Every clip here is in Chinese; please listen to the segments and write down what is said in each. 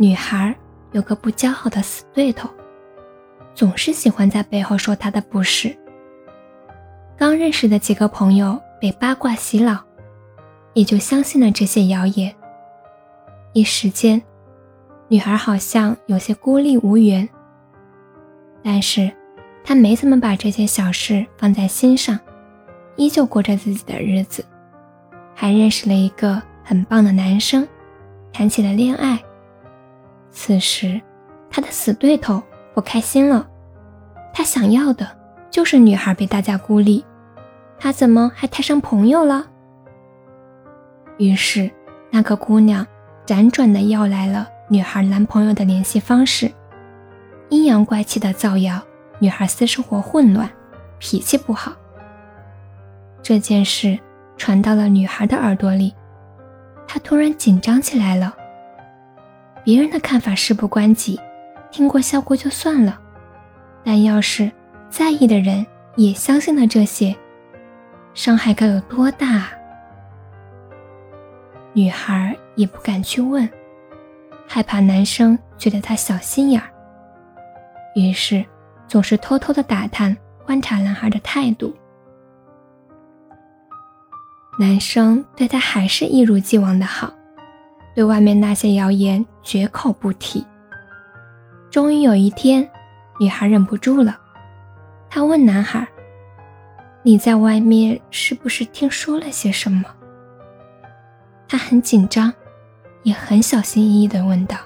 女孩有个不交好的死对头，总是喜欢在背后说她的不是。刚认识的几个朋友被八卦洗脑，也就相信了这些谣言。一时间，女孩好像有些孤立无援。但是，她没怎么把这些小事放在心上，依旧过着自己的日子，还认识了一个很棒的男生，谈起了恋爱。此时，他的死对头不开心了。他想要的就是女孩被大家孤立，他怎么还摊上朋友了？于是，那个姑娘辗转的要来了女孩男朋友的联系方式，阴阳怪气的造谣女孩私生活混乱，脾气不好。这件事传到了女孩的耳朵里，她突然紧张起来了。别人的看法事不关己，听过笑过就算了。但要是在意的人也相信了这些，伤害该有多大？女孩也不敢去问，害怕男生觉得她小心眼儿，于是总是偷偷的打探、观察男孩的态度。男生对她还是一如既往的好。对外面那些谣言绝口不提。终于有一天，女孩忍不住了，她问男孩：“你在外面是不是听说了些什么？”他很紧张，也很小心翼翼地问道。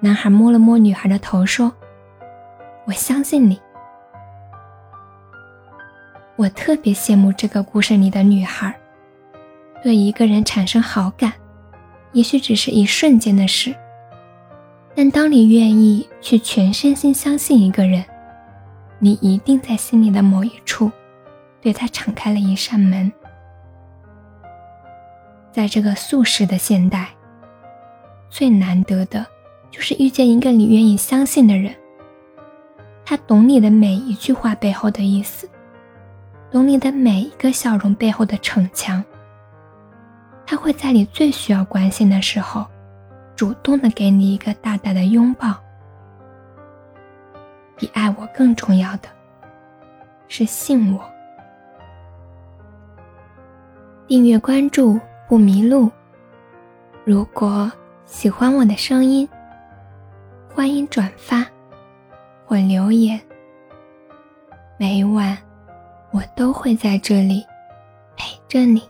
男孩摸了摸女孩的头，说：“我相信你。我特别羡慕这个故事里的女孩，对一个人产生好感。”也许只是一瞬间的事，但当你愿意去全身心相信一个人，你一定在心里的某一处，对他敞开了一扇门。在这个速食的现代，最难得的就是遇见一个你愿意相信的人。他懂你的每一句话背后的意思，懂你的每一个笑容背后的逞强。他会在你最需要关心的时候，主动的给你一个大大的拥抱。比爱我更重要的，是信我。订阅关注不迷路。如果喜欢我的声音，欢迎转发或留言。每晚我都会在这里陪着你。